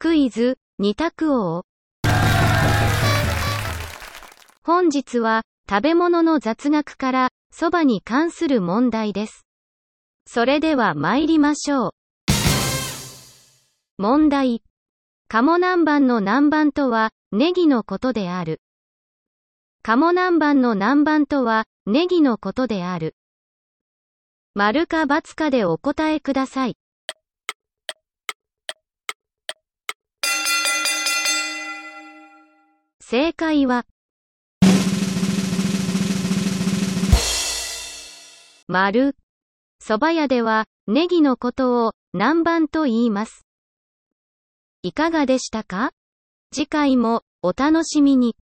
クイズ、二択王。本日は、食べ物の雑学から、蕎麦に関する問題です。それでは参りましょう。問題。鴨南蛮の南蛮とは、ネギのことである。鴨南蛮の南蛮とは、ネギのことである。丸か×かでお答えください。正解は、丸。蕎麦屋では、ネギのことを、南蛮と言います。いかがでしたか？次回も、お楽しみに。